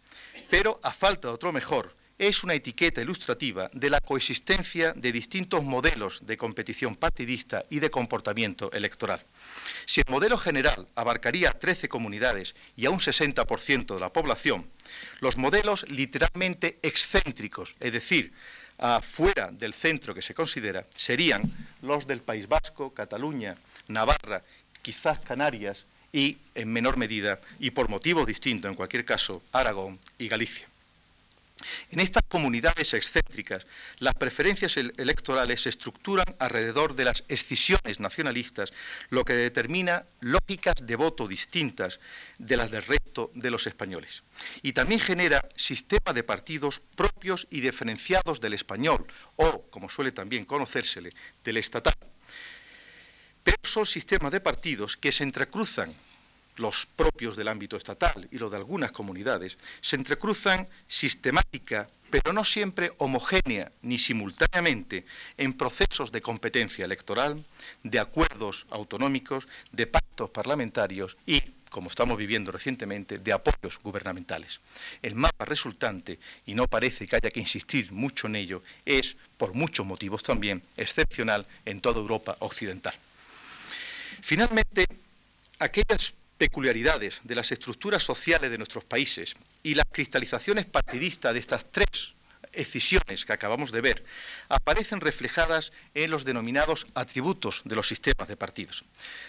pero a falta de otro mejor, es una etiqueta ilustrativa de la coexistencia de distintos modelos de competición partidista y de comportamiento electoral. Si el modelo general abarcaría 13 comunidades y a un 60% de la población, los modelos literalmente excéntricos, es decir, fuera del centro que se considera, serían los del País Vasco, Cataluña, Navarra, quizás Canarias y, en menor medida, y por motivos distintos en cualquier caso, Aragón y Galicia. En estas comunidades excéntricas, las preferencias electorales se estructuran alrededor de las escisiones nacionalistas, lo que determina lógicas de voto distintas de las del resto de los españoles. Y también genera sistemas de partidos propios y diferenciados del español, o, como suele también conocérsele, del estatal. Pero son sistemas de partidos que se entrecruzan los propios del ámbito estatal y los de algunas comunidades, se entrecruzan sistemática, pero no siempre homogénea ni simultáneamente, en procesos de competencia electoral, de acuerdos autonómicos, de pactos parlamentarios y, como estamos viviendo recientemente, de apoyos gubernamentales. El mapa resultante, y no parece que haya que insistir mucho en ello, es, por muchos motivos también, excepcional en toda Europa occidental. Finalmente, aquellas peculiaridades de las estructuras sociales de nuestros países y las cristalizaciones partidistas de estas tres escisiones que acabamos de ver aparecen reflejadas en los denominados atributos de los sistemas de partidos.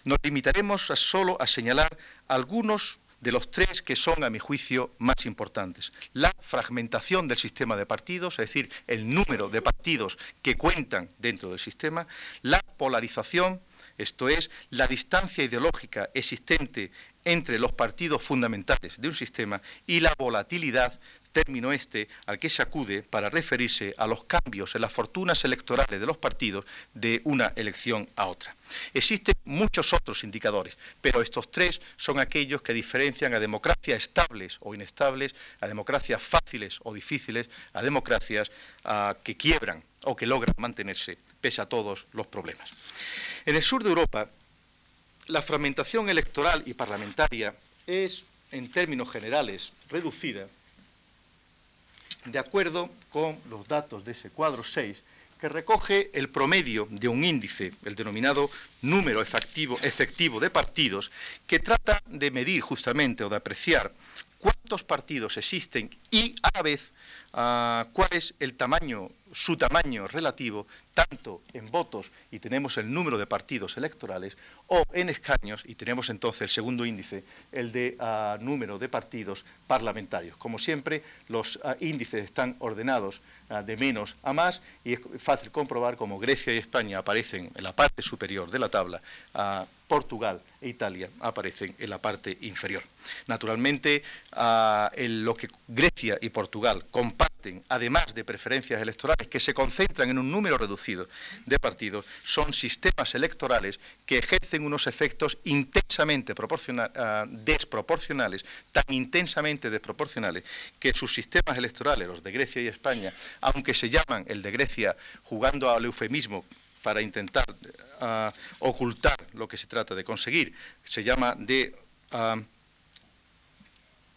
Nos limitaremos solo a señalar algunos de los tres que son, a mi juicio, más importantes. La fragmentación del sistema de partidos, es decir, el número de partidos que cuentan dentro del sistema, la polarización, esto es, la distancia ideológica existente entre los partidos fundamentales de un sistema y la volatilidad término este al que se acude para referirse a los cambios en las fortunas electorales de los partidos de una elección a otra. Existen muchos otros indicadores, pero estos tres son aquellos que diferencian a democracias estables o inestables, a democracias fáciles o difíciles, a democracias que quiebran o que logran mantenerse pese a todos los problemas. En el sur de Europa, la fragmentación electoral y parlamentaria es, en términos generales, reducida de acuerdo con los datos de ese cuadro 6, que recoge el promedio de un índice, el denominado número efectivo, efectivo de partidos, que trata de medir justamente o de apreciar cuántos partidos existen y a la vez ah, cuál es el tamaño, su tamaño relativo, tanto en votos y tenemos el número de partidos electorales, o en escaños y tenemos entonces el segundo índice, el de ah, número de partidos parlamentarios. Como siempre, los ah, índices están ordenados de menos a más y es fácil comprobar cómo Grecia y España aparecen en la parte superior de la tabla, Portugal e Italia aparecen en la parte inferior. Naturalmente, lo que Grecia y Portugal comparten, además de preferencias electorales que se concentran en un número reducido de partidos, son sistemas electorales que ejercen unos efectos intensamente desproporcionales, tan intensamente desproporcionales, que sus sistemas electorales, los de Grecia y España, aunque se llaman el de Grecia jugando al eufemismo para intentar ah, ocultar lo que se trata de conseguir. Se llama de... Ah,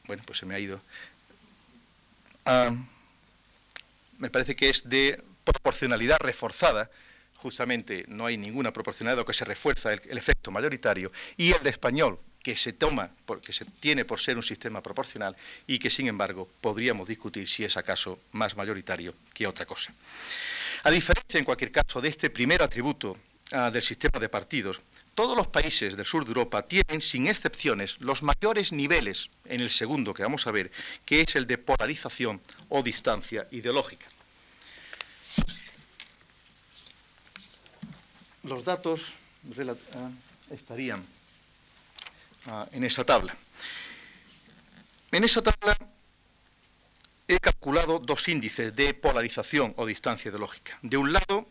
bueno, pues se me ha ido. Ah, me parece que es de proporcionalidad reforzada, justamente no hay ninguna proporcionalidad, lo que se refuerza el, el, efecto mayoritario, y el de español, que se toma, que se tiene por ser un sistema proporcional y que, sin embargo, podríamos discutir si es acaso más mayoritario que otra cosa. A diferencia, en cualquier caso, de este primer atributo ah, del sistema de partidos, todos los países del sur de Europa tienen, sin excepciones, los mayores niveles en el segundo que vamos a ver, que es el de polarización o distancia ideológica. Los datos ah, estarían ah, en esa tabla. En esa tabla he calculado dos índices de polarización o distancia ideológica. De un lado,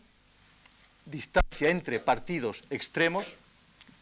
distancia entre partidos extremos,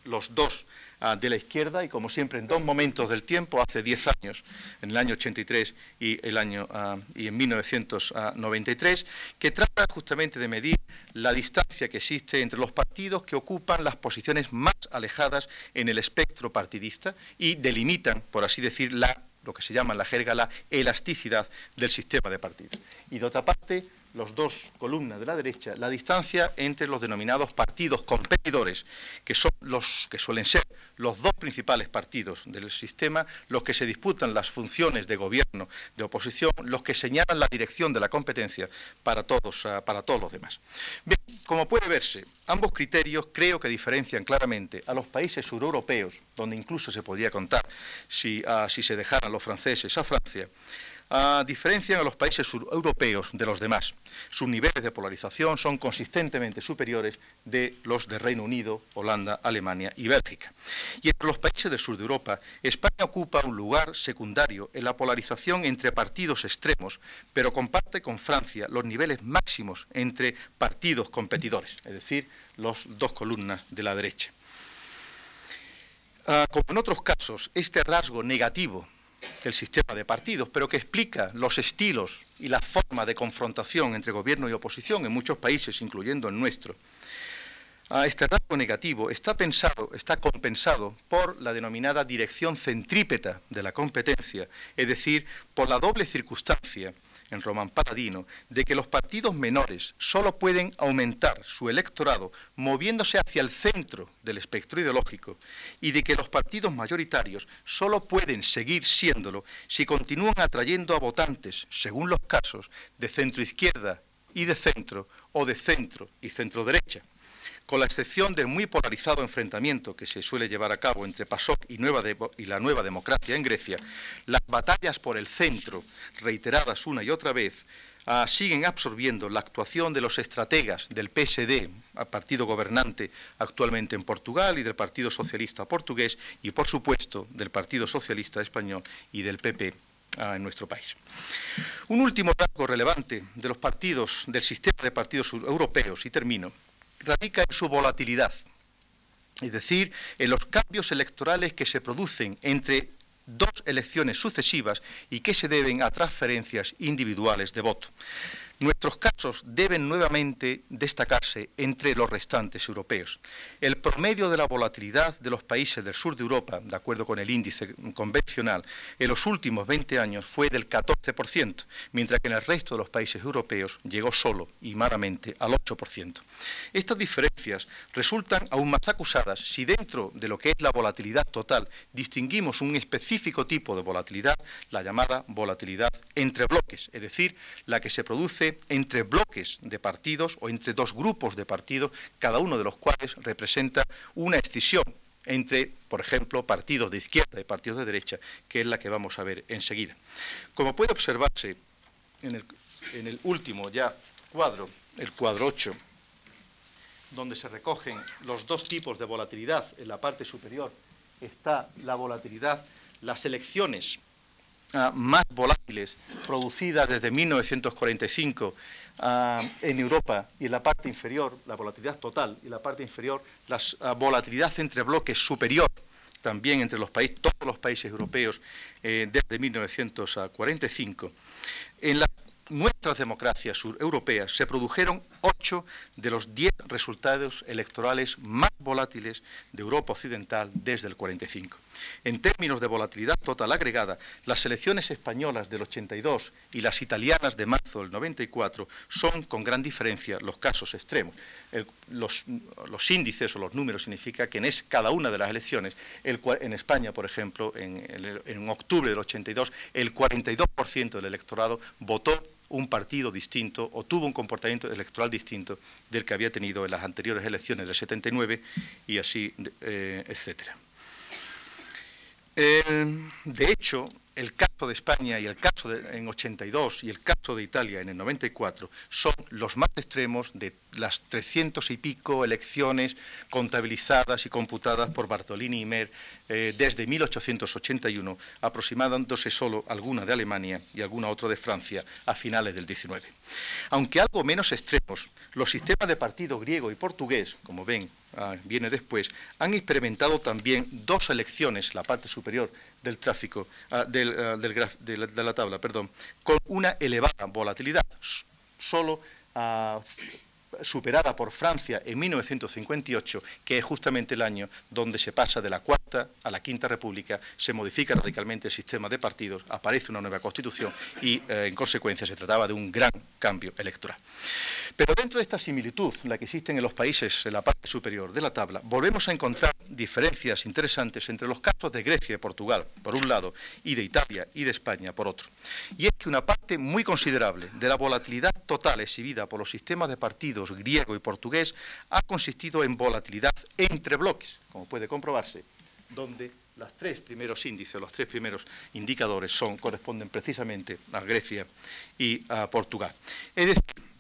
los dos ah, de la izquierda, y como siempre en dos momentos del tiempo, hace diez años, en el año 83 y, el año, ah, y en 1993, que trata justamente de medir la distancia que existe entre los partidos que ocupan las posiciones más alejadas en el espectro partidista y delimitan, por así decir, la lo que se llama en la jerga la elasticidad del sistema de partidos. Y de otra parte, los dos columnas de la derecha, la distancia entre los denominados partidos competidores, que son los que suelen ser los dos principales partidos del sistema, los que se disputan las funciones de gobierno, de oposición, los que señalan la dirección de la competencia para todos, ah, para todos los demás. Bien, como puede verse, ambos criterios creo que diferencian claramente a los países sureuropeos, donde incluso se podría contar si, ah, si se dejaran los franceses a Francia, diferencian a los países europeos de los demás. Sus niveles de polarización son consistentemente superiores de los de Reino Unido, Holanda, Alemania y Bélgica. Y entre los países del sur de Europa, España ocupa un lugar secundario en la polarización entre partidos extremos, pero comparte con Francia los niveles máximos entre partidos competidores, es decir, las dos columnas de la derecha. Ah, como en otros casos, este rasgo negativo del sistema de partidos, pero que explica los estilos y la forma de confrontación entre gobierno y oposición en muchos países, incluyendo el nuestro. este rasgo negativo está pensado, está compensado por la denominada dirección centrípeta de la competencia, es decir, por la doble circunstancia en Román Paladino, de que los partidos menores solo pueden aumentar su electorado moviéndose hacia el centro del espectro ideológico y de que los partidos mayoritarios solo pueden seguir siéndolo si continúan atrayendo a votantes, según los casos, de centro izquierda y de centro o de centro y centro derecha con la excepción del muy polarizado enfrentamiento que se suele llevar a cabo entre PASOK y, la nueva democracia en Grecia, las batallas por el centro, reiteradas una y otra vez, ah, siguen absorbiendo la actuación de los estrategas del PSD, partido gobernante actualmente en Portugal, y del Partido Socialista portugués, y por supuesto del Partido Socialista español y del PP ah, en nuestro país. Un último rasgo relevante de los partidos, del sistema de partidos europeos, y termino, radica en su volatilidad, es decir, en los cambios electorales que se producen entre dos elecciones sucesivas y que se deben a transferencias individuales de voto. Nuestros casos deben nuevamente destacarse entre los restantes europeos. El promedio de la volatilidad de los países del sur de Europa, de acuerdo con el índice convencional, en los últimos 20 años fue del 14%, mientras que en el resto de los países europeos llegó solo y malamente al 8%. Estas diferencias resultan aún más acusadas si dentro de lo que es la volatilidad total distinguimos un específico tipo de volatilidad, la llamada volatilidad entre bloques, es decir, la que se produce entre bloques de partidos o entre dos grupos de partidos, cada uno de los cuales representa una escisión entre, por ejemplo, partidos de izquierda y partidos de derecha, que es la que vamos a ver enseguida. Como puede observarse en el, último ya cuadro, el cuadro 8, donde se recogen los dos tipos de volatilidad, en la parte superior está la volatilidad, las elecciones Ah, más volátiles producidas desde 1945 ah, en Europa y en la parte inferior, la volatilidad total y la parte inferior, la ah, volatilidad entre bloques superior también entre los países, todos los países europeos eh, desde 1945. En las nuestras democracias europeas se produjeron ocho de los diez resultados electorales más volátiles de Europa Occidental desde el 45. En términos de volatilidad total agregada, las elecciones españolas del 82 y las italianas de marzo del 94 son con gran diferencia los casos extremos. los, índices o los números significan que en cada una de las elecciones, en España, por ejemplo, en octubre del 82, el 42% del electorado votó un partido distinto o tuvo un comportamiento electoral distinto del que había tenido en las anteriores elecciones del 79 y así, eh, etcétera. Eh, de hecho, el caso de España y el caso de, en 82 y el caso de Italia en el 94 son los más extremos de las 300 y pico elecciones contabilizadas y computadas por Bartolini y Mer eh, desde 1881, aproximándose solo alguna de Alemania y alguna otra de Francia a finales del 19. Aunque algo menos extremos, los sistemas de partido griego y portugués, como ven, ah, viene después, han experimentado también dos elecciones, la parte superior del tráfico, ah, del, ah, de, la, tabla, perdón, con una elevada volatilidad, solo superada por Francia en 1958, que es justamente el año donde se pasa de la cuarta a la quinta república, se modifica radicalmente el sistema de partidos, aparece una nueva constitución y, eh, en consecuencia, se trataba de un gran cambio electoral. Pero dentro de esta similitud, la que existen en los países en la parte superior de la tabla, volvemos a encontrar diferencias interesantes entre los casos de Grecia y Portugal, por un lado, y de Italia y de España, por otro. Y es que una parte muy considerable de la volatilidad total exhibida por los sistemas de partidos griego y portugués ha consistido en volatilidad entre bloques, como puede comprobarse, donde los tres primeros índices, los tres primeros indicadores son, corresponden precisamente a Grecia y a Portugal. Es decir,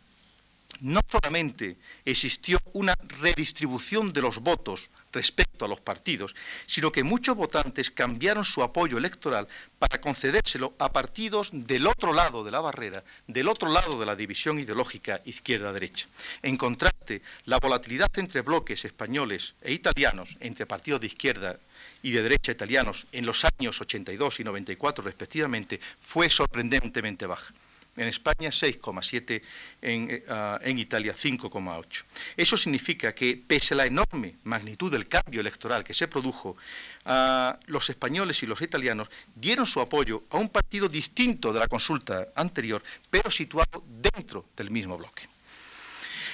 no solamente existió una redistribución de los votos respecto a los partidos, sino que muchos votantes cambiaron su apoyo electoral para concedérselo a partidos del otro lado de la barrera, del otro lado de la división ideológica izquierda-derecha. En contraste, la volatilidad entre bloques españoles e italianos, entre partidos de izquierda y de derecha italianos en los años 82 y 94 respectivamente, fue sorprendentemente baja. En España 6,7, en, ah, en, Italia 5,8. Eso significa que, pese a la enorme magnitud del cambio electoral que se produjo, ah, los españoles y los italianos dieron su apoyo a un partido distinto de la consulta anterior, pero situado dentro del mismo bloque.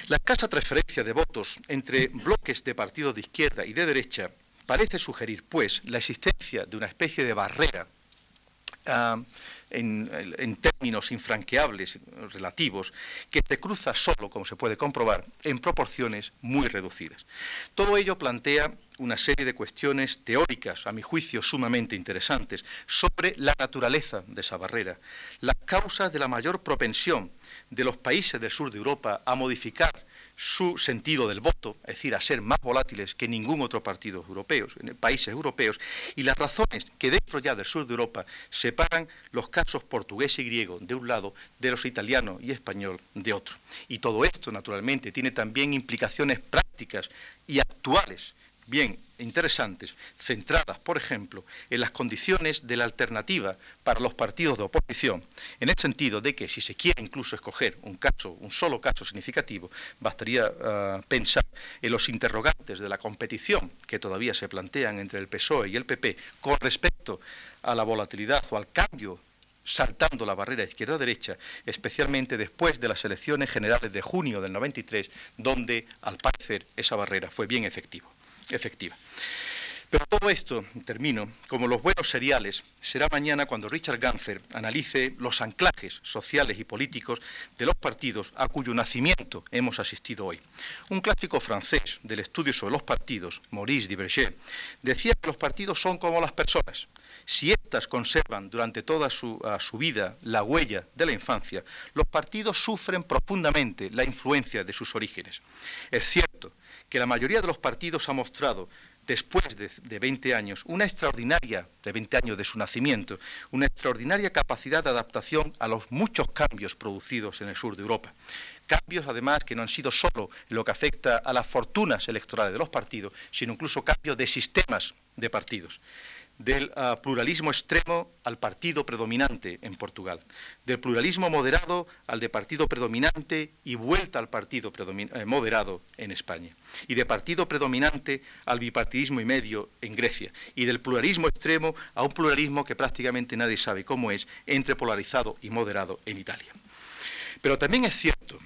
La escasa transferencia de votos entre bloques de partidos de izquierda y de derecha parece sugerir, pues, la existencia de una especie de barrera ah, en, términos infranqueables relativos, que se cruza solo, como se puede comprobar, en proporciones muy reducidas. Todo ello plantea una serie de cuestiones teóricas, a mi juicio sumamente interesantes, sobre la naturaleza de esa barrera, las causas de la mayor propensión de los países del sur de Europa a modificar su sentido del voto, es decir, a ser más volátiles que ningún otro partido europeo, en países europeos, y las razones que dentro ya del sur de Europa separan los casos portugués y griego de un lado de los italiano y español de otro. Y todo esto, naturalmente, tiene también implicaciones prácticas y actuales bien interesantes, centradas, por ejemplo, en las condiciones de la alternativa para los partidos de oposición, en el sentido de que si se quiere incluso escoger un caso, un solo caso significativo, bastaría ah, pensar en los interrogantes de la competición que todavía se plantean entre el PSOE y el PP con respecto a la volatilidad o al cambio saltando la barrera izquierda-derecha, especialmente después de las elecciones generales de junio del 93, donde, al parecer, esa barrera fue bien efectiva efectiva. Pero todo esto, termino, como los buenos seriales, será mañana cuando Richard Ganfer analice los anclajes sociales y políticos de los partidos a cuyo nacimiento hemos asistido hoy. Un clásico francés del estudio sobre los partidos, Maurice Diverger, decía que los partidos son como las personas. Si éstas conservan durante toda su vida la huella de la infancia, los partidos sufren profundamente la influencia de sus orígenes. Es cierto que la mayoría de los partidos ha mostrado después de, 20 años, una extraordinaria, de 20 años de su nacimiento, una extraordinaria capacidad de adaptación a los muchos cambios producidos en el sur de Europa. Cambios, además, que no han sido solo en lo que afecta a las fortunas electorales de los partidos, sino incluso cambios de sistemas de partidos del ah, pluralismo extremo al partido predominante en Portugal, del pluralismo moderado al de partido predominante y vuelta al partido eh, moderado en España, y de partido predominante al bipartidismo y medio en Grecia, y del pluralismo extremo a un pluralismo que prácticamente nadie sabe cómo es, entre polarizado y moderado en Italia. Pero también es cierto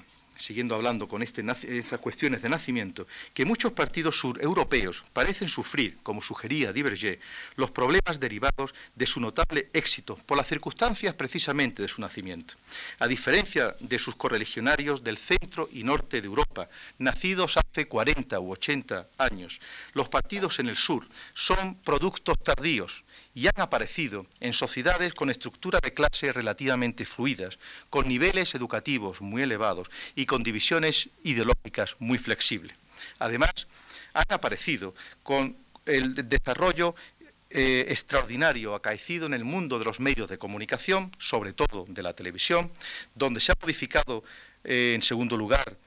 siguiendo hablando con este estas cuestiones de nacimiento, que muchos partidos sureuropeos parecen sufrir, como sugería Diverger, los problemas derivados de su notable éxito por las circunstancias precisamente de su nacimiento. A diferencia de sus correligionarios del centro y norte de Europa, nacidos hace 40 u 80 años, los partidos en el sur son productos tardíos, y han aparecido en sociedades con estructura de clase relativamente fluidas, con niveles educativos muy elevados y con divisiones ideológicas muy flexibles. Además, han aparecido con el desarrollo eh, extraordinario acaecido en el mundo de los medios de comunicación, sobre todo de la televisión, donde se ha modificado, eh, en segundo lugar,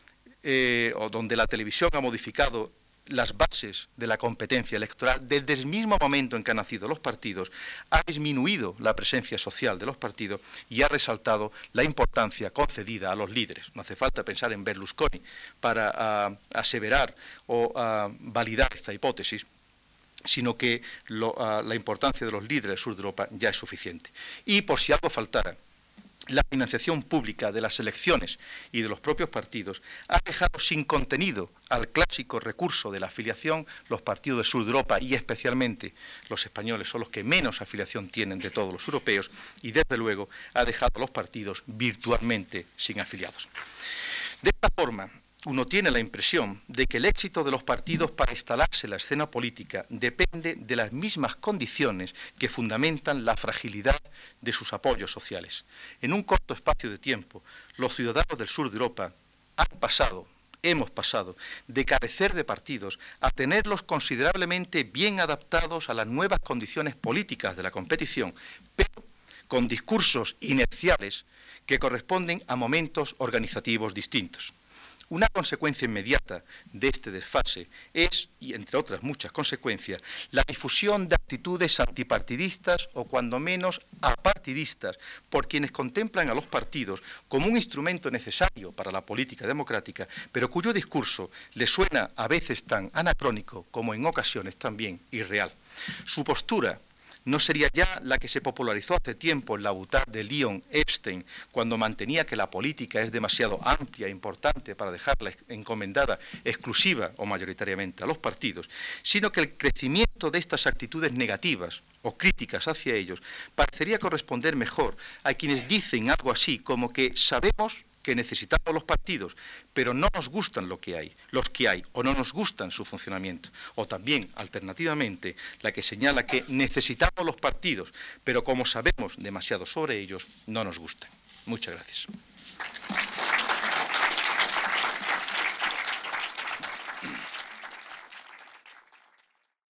eh, o donde la televisión ha modificado las bases de la competencia electoral, desde el mismo momento en que han nacido los partidos, ha disminuido la presencia social de los partidos y ha resaltado la importancia concedida a los líderes. No hace falta pensar en Berlusconi para ah, aseverar o ah, validar esta hipótesis sino que ah, la importancia de los líderes del sur de Europa ya es suficiente. Y por si algo faltara, la financiación pública de las elecciones y de los propios partidos ha dejado sin contenido al clásico recurso de la afiliación los partidos del sur de Europa y especialmente los españoles son los que menos afiliación tienen de todos los europeos y desde luego ha dejado a los partidos virtualmente sin afiliados. De esta forma, uno tiene la impresión de que el éxito de los partidos para instalarse en la escena política depende de las mismas condiciones que fundamentan la fragilidad de sus apoyos sociales. En un corto espacio de tiempo, los ciudadanos del sur de Europa han pasado, hemos pasado, de carecer de partidos a tenerlos considerablemente bien adaptados a las nuevas condiciones políticas de la competición, pero con discursos inerciales que corresponden a momentos organizativos distintos. Una consecuencia inmediata de este desfase es, y entre otras muchas consecuencias, la difusión de actitudes antipartidistas o cuando menos apartidistas por quienes contemplan a los partidos como un instrumento necesario para la política democrática, pero cuyo discurso les suena a veces tan anacrónico como en ocasiones también irreal. Su postura no sería ya la que se popularizó hace tiempo en la butad de Leon Epstein, cuando mantenía que la política es demasiado amplia e importante para dejarla encomendada exclusiva o mayoritariamente a los partidos, sino que el crecimiento de estas actitudes negativas o críticas hacia ellos parecería corresponder mejor a quienes dicen algo así como que sabemos que necesitamos los partidos, pero no nos gustan lo que hay, los que hay, o no nos gustan su funcionamiento. O también, alternativamente, la que señala que necesitamos los partidos, pero como sabemos demasiado sobre ellos, no nos gustan. Muchas gracias.